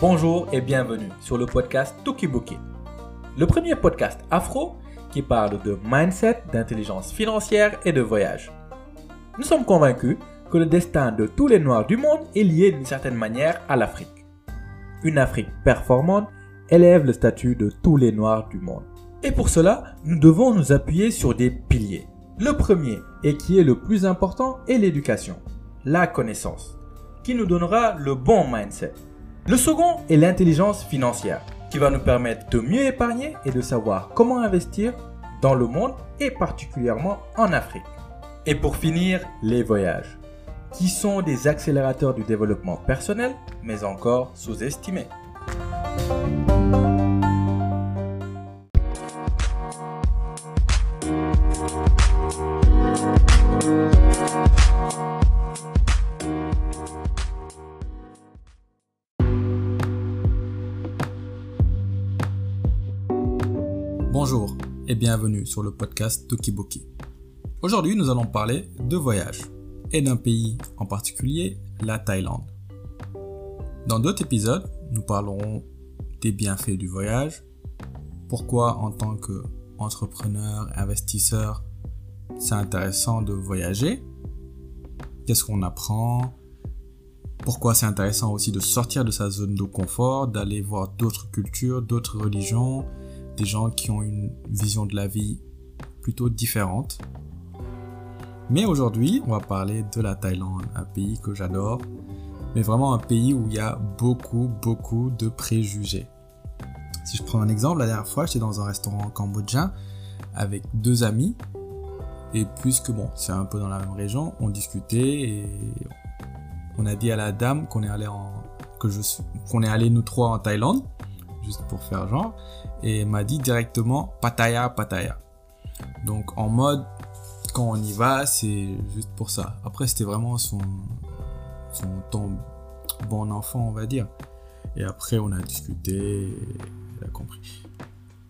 Bonjour et bienvenue sur le podcast Tokiboki, le premier podcast afro qui parle de mindset, d'intelligence financière et de voyage. Nous sommes convaincus que le destin de tous les Noirs du monde est lié d'une certaine manière à l'Afrique. Une Afrique performante élève le statut de tous les Noirs du monde. Et pour cela, nous devons nous appuyer sur des piliers. Le premier, et qui est le plus important, est l'éducation, la connaissance, qui nous donnera le bon mindset. Le second est l'intelligence financière, qui va nous permettre de mieux épargner et de savoir comment investir dans le monde et particulièrement en Afrique. Et pour finir, les voyages, qui sont des accélérateurs du développement personnel, mais encore sous-estimés. Bonjour et bienvenue sur le podcast Tokiboki. Aujourd'hui, nous allons parler de voyage et d'un pays en particulier, la Thaïlande. Dans d'autres épisodes, nous parlerons des bienfaits du voyage, pourquoi en tant qu'entrepreneur, investisseur, c'est intéressant de voyager, qu'est-ce qu'on apprend, pourquoi c'est intéressant aussi de sortir de sa zone de confort, d'aller voir d'autres cultures, d'autres religions, des gens qui ont une vision de la vie plutôt différente. Mais aujourd'hui, on va parler de la Thaïlande, un pays que j'adore, mais vraiment un pays où il y a beaucoup, beaucoup de préjugés. Si je prends un exemple, la dernière fois, j'étais dans un restaurant cambodgien avec deux amis, et puisque bon, c'est un peu dans la même région, on discutait et on a dit à la dame qu'on est allé en, que je qu'on est allé nous trois en Thaïlande, juste pour faire genre, et m'a dit directement Pattaya, Pattaya. Donc en mode, quand on y va, c'est juste pour ça. Après, c'était vraiment son, son ton bon enfant, on va dire. Et après, on a discuté, il a compris.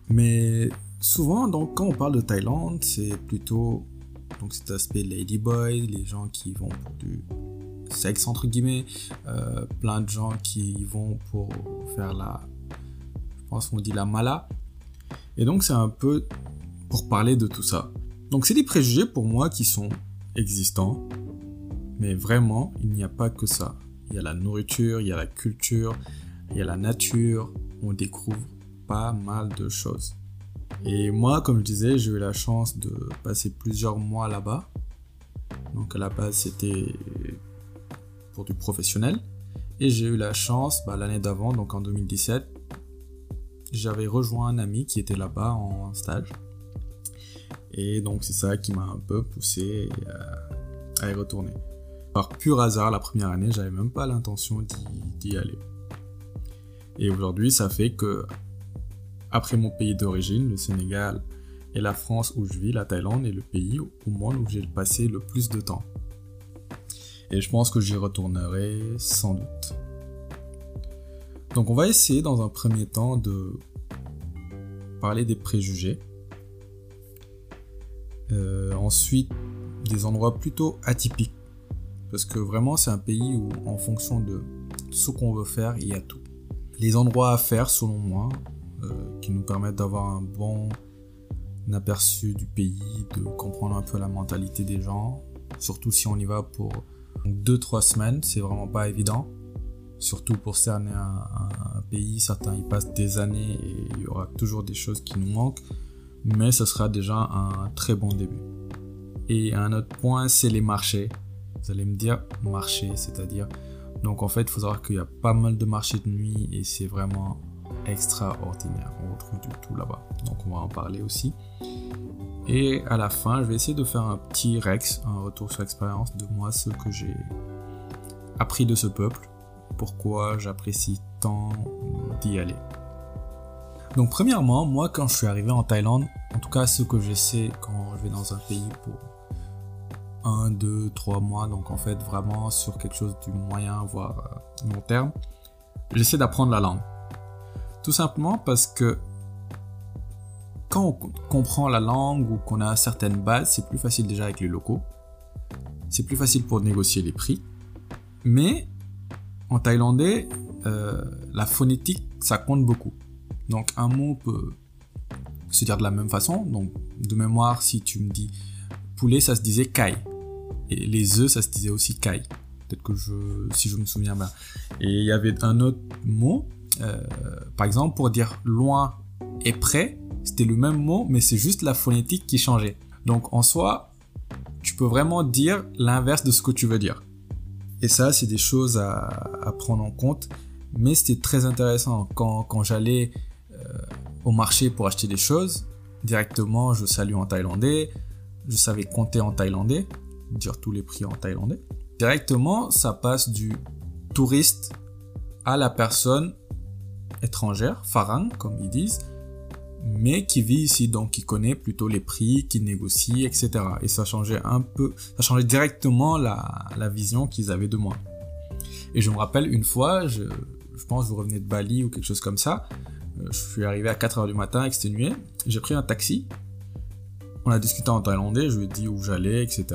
Mais souvent, donc, quand on parle de Thaïlande, c'est plutôt donc cet aspect ladyboy, les gens qui vont pour du sexe entre guillemets, euh, plein de gens qui y vont pour faire la, je pense qu'on dit la mala. Et donc c'est un peu pour parler de tout ça. Donc c'est des préjugés pour moi qui sont existants, mais vraiment il n'y a pas que ça. Il y a la nourriture, il y a la culture, il y a la nature. On découvre pas mal de choses. Et moi, comme je disais, j'ai eu la chance de passer plusieurs mois là-bas. Donc à la base, c'était pour du professionnel. Et j'ai eu la chance, bah, l'année d'avant, donc en 2017, j'avais rejoint un ami qui était là-bas en stage. Et donc c'est ça qui m'a un peu poussé euh, à y retourner. Par pur hasard, la première année, j'avais même pas l'intention d'y aller. Et aujourd'hui, ça fait que après mon pays d'origine, le Sénégal, et la France où je vis, la Thaïlande est le pays au monde où j'ai passé le plus de temps. Et je pense que j'y retournerai sans doute. Donc on va essayer dans un premier temps de parler des préjugés. Euh, ensuite, des endroits plutôt atypiques. Parce que vraiment c'est un pays où en fonction de ce qu'on veut faire, il y a tout. Les endroits à faire selon moi, euh, qui nous permettent d'avoir un bon aperçu du pays, de comprendre un peu la mentalité des gens, surtout si on y va pour 2-3 semaines, c'est vraiment pas évident. Surtout pour cerner un, pays, certains y passent des années et il y aura toujours des choses qui nous manquent, mais ce sera déjà un très bon début. Et un autre point, c'est les marchés. Vous allez me dire marché, c'est-à-dire. Donc en fait, il faut savoir qu'il y a pas mal de marchés de nuit et c'est vraiment extraordinaire. On retrouve du tout là-bas. Donc on va en parler aussi. Et à la fin, je vais essayer de faire un petit Rex, un retour sur l'expérience de moi, ce que j'ai appris de ce peuple, pourquoi j'apprécie tant d'y aller. Donc premièrement, moi quand je suis arrivé en Thaïlande, en tout cas ce que je sais quand je vais dans un pays pour un, deux, trois mois, donc en fait vraiment sur quelque chose du moyen voire euh, long terme, j'essaie d'apprendre la langue. Tout simplement parce que quand on comprend la langue ou qu'on a certaines bases, c'est plus facile déjà avec les locaux. C'est plus facile pour négocier les prix. Mais en thaïlandais, euh, la phonétique, ça compte beaucoup. Donc un mot peut se dire de la même façon. Donc de mémoire, si tu me dis poulet, ça se disait kai. Et les œufs, ça se disait aussi kai. Peut-être que je, si je me souviens bien. Et il y avait un autre mot, euh, par exemple, pour dire loin et près, c'était le même mot, mais c'est juste la phonétique qui changeait. Donc en soi, tu peux vraiment dire l'inverse de ce que tu veux dire. Et ça, c'est des choses à, prendre en compte. Mais c'était très intéressant. Quand, quand j'allais euh, au marché pour acheter des choses, directement, je salue en thaïlandais. Je savais compter en thaïlandais, dire tous les prix en thaïlandais. Directement, ça passe du touriste à la personne étrangère, farang, comme ils disent, mais qui vit ici, donc qui connaît plutôt les prix, qui négocie, etc. Et ça changeait un peu, ça changeait directement la, vision qu'ils avaient de moi. Et je me rappelle une fois, je, pense que vous revenez de Bali ou quelque chose comme ça, euh, je suis arrivé à 4 heures du matin exténué, j'ai pris un taxi, on a discuté en thaïlandais, je lui ai dit où j'allais, etc.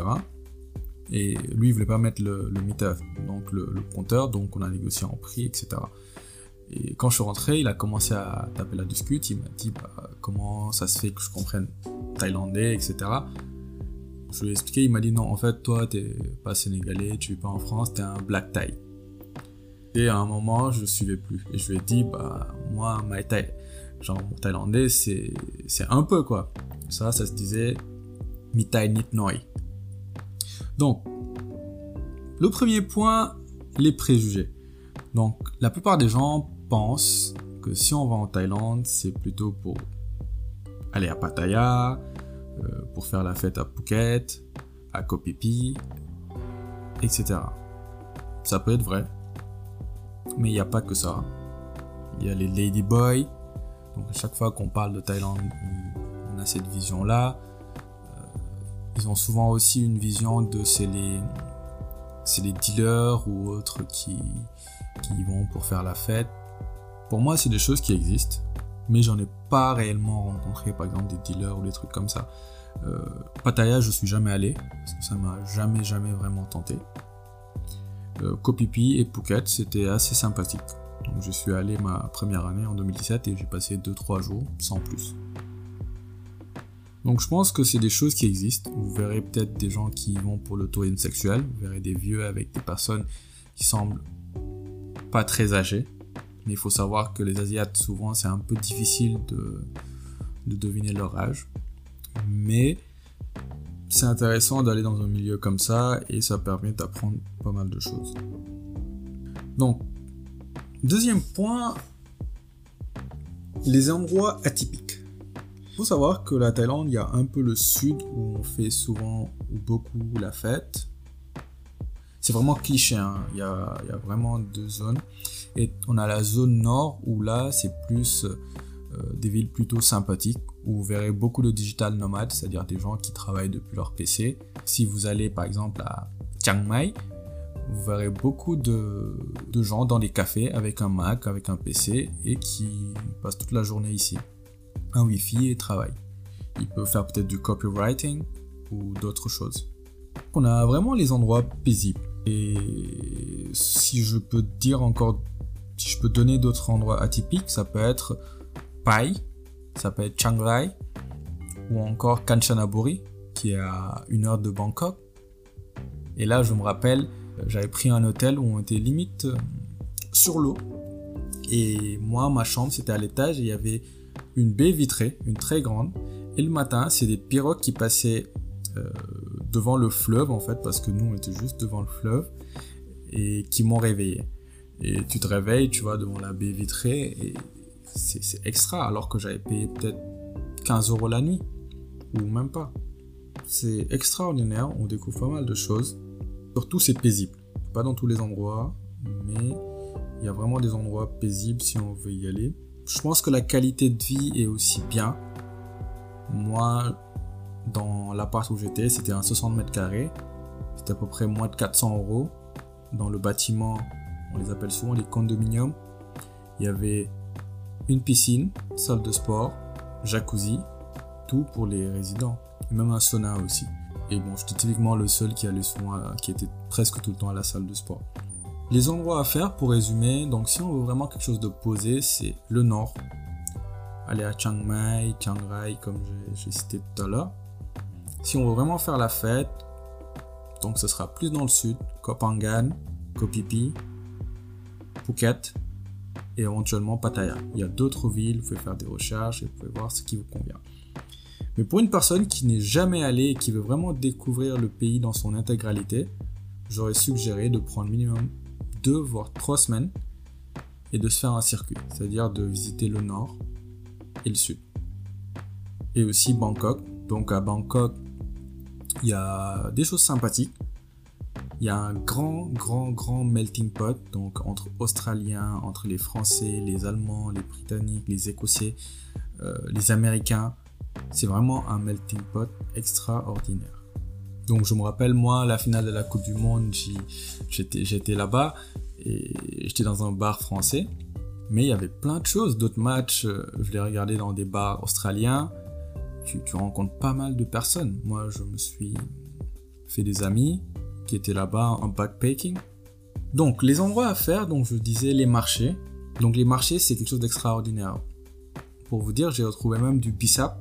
Et lui, il voulait pas mettre le, le meter, donc le, le compteur, donc on a négocié en prix, etc. Et quand je suis rentré, il a commencé à taper la discute. Il m'a dit bah, comment ça se fait que je comprenne thaïlandais, etc. Je lui ai expliqué. Il m'a dit non, en fait, toi, t'es pas sénégalais, tu vis pas en France, t'es un black Thai. Et à un moment, je suivais plus. Et je lui ai dit bah moi, my Thai, genre mon thaïlandais, c'est un peu quoi. Ça, ça se disait mi Thai nit noi. Donc, le premier point, les préjugés. Donc, la plupart des gens pense que si on va en Thaïlande, c'est plutôt pour aller à Pattaya, euh, pour faire la fête à Phuket, à Koh Phi etc. Ça peut être vrai, mais il n'y a pas que ça. Il y a les ladyboys. Donc à chaque fois qu'on parle de Thaïlande, on a cette vision-là. Euh, ils ont souvent aussi une vision de c'est les, les dealers ou autres qui, qui vont pour faire la fête. Pour moi, c'est des choses qui existent, mais j'en ai pas réellement rencontré, par exemple, des dealers ou des trucs comme ça. Euh, Pattaya, je suis jamais allé, parce que ça m'a jamais, jamais vraiment tenté. Euh, et Phuket, c'était assez sympathique. Donc, je suis allé ma première année en 2017 et j'ai passé 2-3 jours sans plus. Donc je pense que c'est des choses qui existent. Vous verrez peut-être des gens qui vont pour le tourisme sexuel. Vous verrez des vieux avec des personnes qui semblent pas très âgées. Il faut savoir que les Asiates, souvent, c'est un peu difficile de, de deviner leur âge. Mais c'est intéressant d'aller dans un milieu comme ça et ça permet d'apprendre pas mal de choses. Donc, deuxième point, les endroits atypiques. Il faut savoir que la Thaïlande, il y a un peu le sud où on fait souvent beaucoup la fête. C'est vraiment cliché, hein. y il y a vraiment deux zones. Et on a la zone nord où là, c'est plus euh, des villes plutôt sympathiques où vous verrez beaucoup de digital nomades, c'est-à-dire des gens qui travaillent depuis leur PC. Si vous allez par exemple à Chiang Mai, vous verrez beaucoup de, de gens dans des cafés avec un Mac, avec un PC et qui passent toute la journée ici. Un Wi-Fi et travaillent. Ils peuvent faire peut-être du copywriting ou d'autres choses. On a vraiment les endroits paisibles. Et si je peux dire encore si je peux donner d'autres endroits atypiques, ça peut être Pai, ça peut être Chiang Rai, ou encore Kanchanaburi, qui est à une heure de Bangkok. Et là, je me rappelle, j'avais pris un hôtel où on était limite euh, sur l'eau. Et moi, ma chambre, c'était à l'étage et il y avait une baie vitrée, une très grande. Et le matin, c'est des pirogues qui passaient euh, devant le fleuve, en fait, parce que nous, on était juste devant le fleuve, et qui m'ont réveillé. Et tu te réveilles, tu vois, devant la baie vitrée, et c'est extra, alors que j'avais payé peut-être 15 euros la nuit, ou même pas. C'est extraordinaire, on découvre pas mal de choses. Surtout, c'est paisible. Pas dans tous les endroits, mais il y a vraiment des endroits paisibles si on veut y aller. Je pense que la qualité de vie est aussi bien. Moi, dans l'appart où j'étais, c'était un 60 mètres carrés. C'était à peu près moins de 400 euros. Dans le bâtiment, on les appelle souvent les condominiums. Il y avait une piscine, salle de sport, jacuzzi, tout pour les résidents. Et même un sauna aussi. Et bon, j'étais typiquement le seul qui allait souvent, qui était presque tout le temps à la salle de sport. Les endroits à faire, pour résumer, donc si on veut vraiment quelque chose de posé, c'est le nord. Aller à Chiang Mai, Chiang Rai, comme j'ai cité tout à l'heure. Si on veut vraiment faire la fête, donc ce sera plus dans le sud, Phi Phi, Phuket et éventuellement Pattaya. Il y a d'autres villes, vous pouvez faire des recherches et vous pouvez voir ce qui vous convient. Mais pour une personne qui n'est jamais allée et qui veut vraiment découvrir le pays dans son intégralité, j'aurais suggéré de prendre minimum 2 voire 3 semaines et de se faire un circuit, c'est-à-dire de visiter le nord et le sud. Et aussi Bangkok. Donc à Bangkok, il y a des choses sympathiques. Il y a un grand, grand, grand melting pot, donc entre Australiens, entre les Français, les Allemands, les Britanniques, les Écossais, euh, les Américains. C'est vraiment un melting pot extraordinaire. Donc je me rappelle, moi, la finale de la Coupe du Monde, j'étais là-bas et j'étais dans un bar français. Mais il y avait plein de choses, d'autres matchs, euh, je les regardais dans des bars australiens. Tu, tu rencontres pas mal de personnes. Moi, je me suis fait des amis qui étaient là-bas en backpacking. Donc, les endroits à faire, donc je disais les marchés. Donc, les marchés, c'est quelque chose d'extraordinaire. Pour vous dire, j'ai retrouvé même du bissap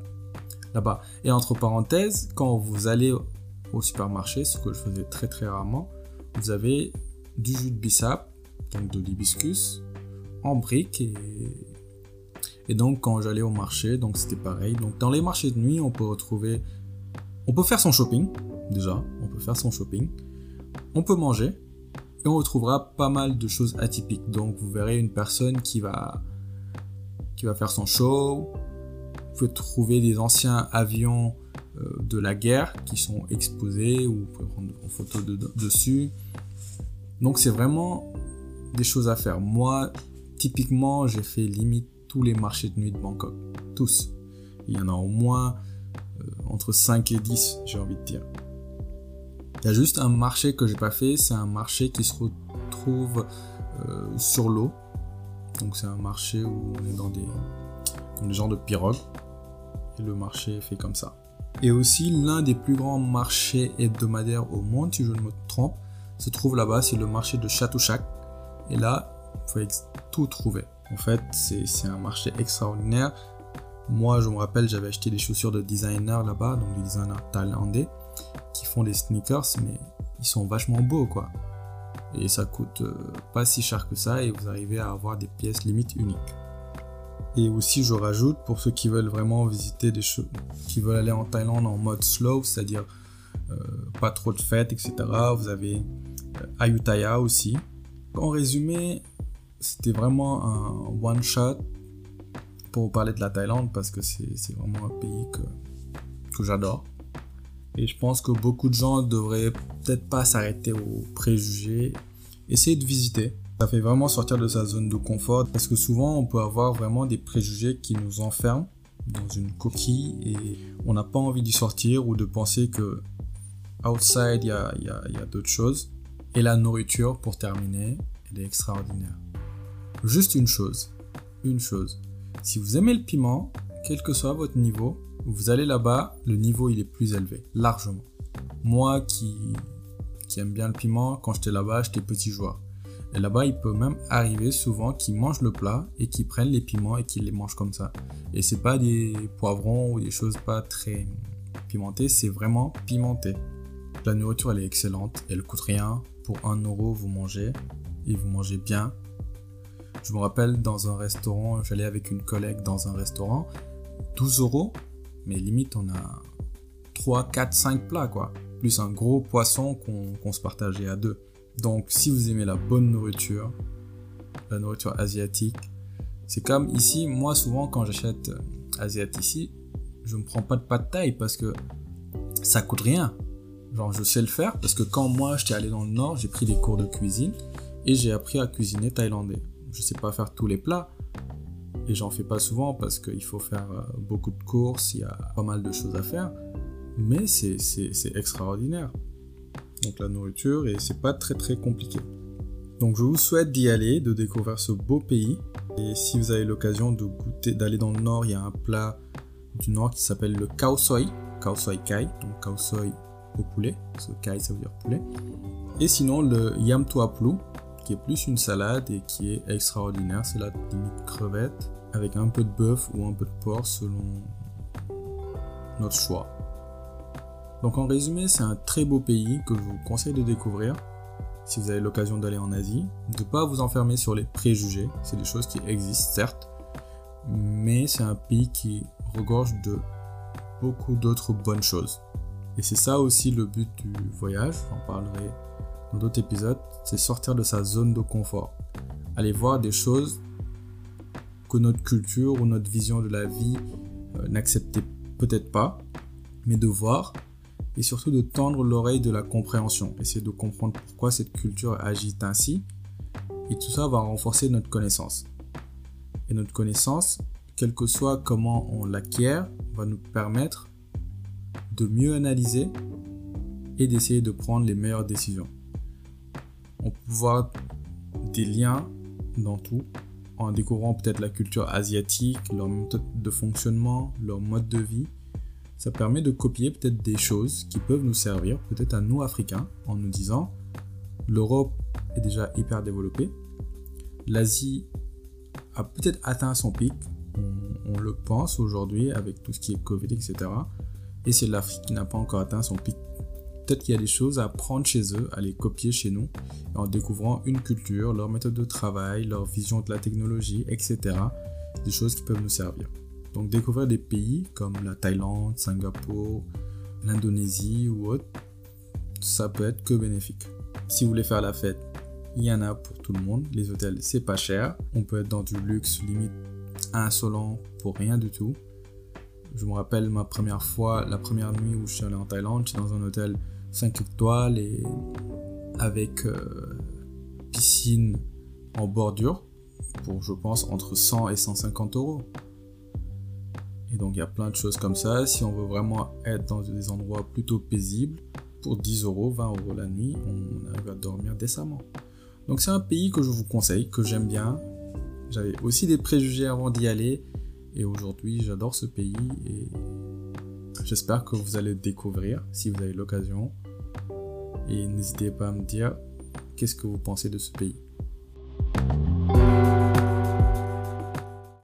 là-bas. Et entre parenthèses, quand vous allez au supermarché, ce que je faisais très très rarement, vous avez du jus de bissap, donc de l'hibiscus, en briques et donc quand j'allais au marché, donc c'était pareil. Donc dans les marchés de nuit, on peut retrouver, on peut faire son shopping déjà, on peut faire son shopping, on peut manger et on retrouvera pas mal de choses atypiques. Donc vous verrez une personne qui va faire son show, vous pouvez trouver des anciens avions euh, de la guerre qui sont exposés ou vous pouvez prendre une photo dessus. Donc c'est vraiment des choses à faire. Moi, typiquement, j'ai fait limite tous les marchés de nuit de Bangkok. Tous. Il y en a au moins euh, entre 5 et 10, j'ai envie de dire. Il y a juste un marché que j'ai pas fait, c'est un marché qui se retrouve euh, sur l'eau. Donc c'est un marché où on est dans des, dans des genres de pirogues. Et le marché est fait comme ça. Et aussi l'un des plus grands marchés hebdomadaires au monde, si je ne me trompe, se trouve là-bas, c'est le marché de Chatuchak. Et là, vous pouvez tout trouver. En fait, c'est un marché extraordinaire. Moi, je me rappelle, j'avais acheté des chaussures de designer là-bas, donc des designers thaïlandais, qui font des sneakers, mais ils sont vachement beaux, quoi. Et ça coûte euh, pas si cher que ça, et vous arrivez à avoir des pièces limite uniques. Et aussi, je rajoute, pour ceux qui veulent vraiment visiter des choses, qui veulent aller en Thaïlande en mode slow, c'est-à-dire euh, pas trop de fêtes, etc., vous avez euh, Ayutthaya aussi. En résumé, c'était vraiment un one shot pour parler de la Thaïlande parce que c'est vraiment un pays que, que j'adore. Et je pense que beaucoup de gens devraient peut-être pas s'arrêter aux préjugés, essayer de visiter. Ça fait vraiment sortir de sa zone de confort parce que souvent on peut avoir vraiment des préjugés qui nous enferment dans une coquille et on n'a pas envie d'y sortir ou de penser que outside il y a, y a d'autres choses. Et la nourriture, pour terminer, elle est extraordinaire. Juste une chose, une chose. Si vous aimez le piment, quel que soit votre niveau, vous allez là-bas, le niveau il est plus élevé, largement. Moi qui, qui aime bien le piment, quand j'étais là-bas, j'étais petit joueur. Et là-bas, il peut même arriver souvent qu'ils mangent le plat et qu'ils prennent les piments et qu'ils les mangent comme ça. Et c'est pas des poivrons ou des choses pas très pimentées, c'est vraiment pimenté. La nourriture elle est excellente, elle coûte rien. Pour 1 euro, vous mangez et vous mangez bien. Je me rappelle dans un restaurant, j'allais avec une collègue dans un restaurant, 12 euros, mais limite on a 3, 4, 5 plats quoi, plus un gros poisson qu'on se partageait à deux. Donc si vous aimez la bonne nourriture, la nourriture asiatique, c'est comme ici, moi souvent quand j'achète euh, asiatique ici, je ne prends pas de pâte taille parce que ça coûte rien. Genre je sais le faire parce que quand moi j'étais allé dans le nord, j'ai pris des cours de cuisine et j'ai appris à cuisiner thaïlandais je sais pas faire tous les plats. Et j'en fais pas souvent parce qu'il faut faire euh, beaucoup de courses, il y a pas mal de choses à faire. Mais c'est extraordinaire. Donc la nourriture, et c'est pas très très compliqué. Donc je vous souhaite d'y aller, de découvrir ce beau pays. Et si vous avez l'occasion de goûter, d'aller dans le nord, il y a un plat du nord qui s'appelle le khao soi kai, donc khao soi au poulet, parce que kai ça veut dire poulet. Et sinon le yam tuaplu, qui est plus une salade et qui est extraordinaire. C'est la limite crevette avec un peu de bœuf ou un peu de porc selon notre choix. Donc en résumé, c'est un très beau pays que je vous conseille de découvrir si vous avez l'occasion d'aller en Asie. De ne pas vous enfermer sur les préjugés, c'est des choses qui existent certes, mais c'est un pays qui regorge de beaucoup d'autres bonnes choses. Et c'est ça aussi le but du voyage, j'en parlerai dans d'autres épisodes, c'est sortir de sa zone de confort. Aller voir des choses que notre culture ou notre vision de la vie euh, n'acceptait peut-être pas, mais de voir et surtout de tendre l'oreille de la compréhension, essayer de comprendre pourquoi cette culture agit ainsi, et tout ça va renforcer notre connaissance. Et notre connaissance, quel que soit comment on l'acquiert, va nous permettre de mieux analyser et d'essayer de prendre les meilleures décisions. On peut voir des liens dans tout en découvrant peut-être la culture asiatique, leur méthode de fonctionnement, leur mode de vie, ça permet de copier peut-être des choses qui peuvent nous servir, peut-être à nous Africains, en nous disant l'Europe est déjà hyper développée, l'Asie a peut-être atteint son pic, on, le pense aujourd'hui avec tout ce qui est Covid, etc. Et c'est l'Afrique qui n'a pas encore atteint son pic. Peut-être qu'il y a des choses à prendre chez eux, à les copier chez nous, en découvrant une culture, leur méthode de travail, leur vision de la technologie, etc. Des choses qui peuvent nous servir. Donc découvrir des pays comme la Thaïlande, Singapour, l'Indonésie ou autre, ça peut être que bénéfique. Si vous voulez faire la fête, il y en a pour tout le monde. Les hôtels, c'est pas cher. On peut être dans du luxe limite insolent pour rien du tout. Je me rappelle ma première fois, la première nuit où je suis allé en Thaïlande, j'étais dans un hôtel 5 étoiles et avec euh, piscine en bordure pour, je pense, entre 100 et 150 euros. Et donc il y a plein de choses comme ça. Si on veut vraiment être dans des endroits plutôt paisibles, pour 10 euros, 20 euros la nuit, on arrive à dormir décemment. Donc c'est un pays que je vous conseille, que j'aime bien. J'avais aussi des préjugés avant d'y aller. Et aujourd'hui, j'adore ce pays et j'espère que vous allez le découvrir si vous avez l'occasion. Et n'hésitez pas à me dire qu'est-ce que vous pensez de ce pays.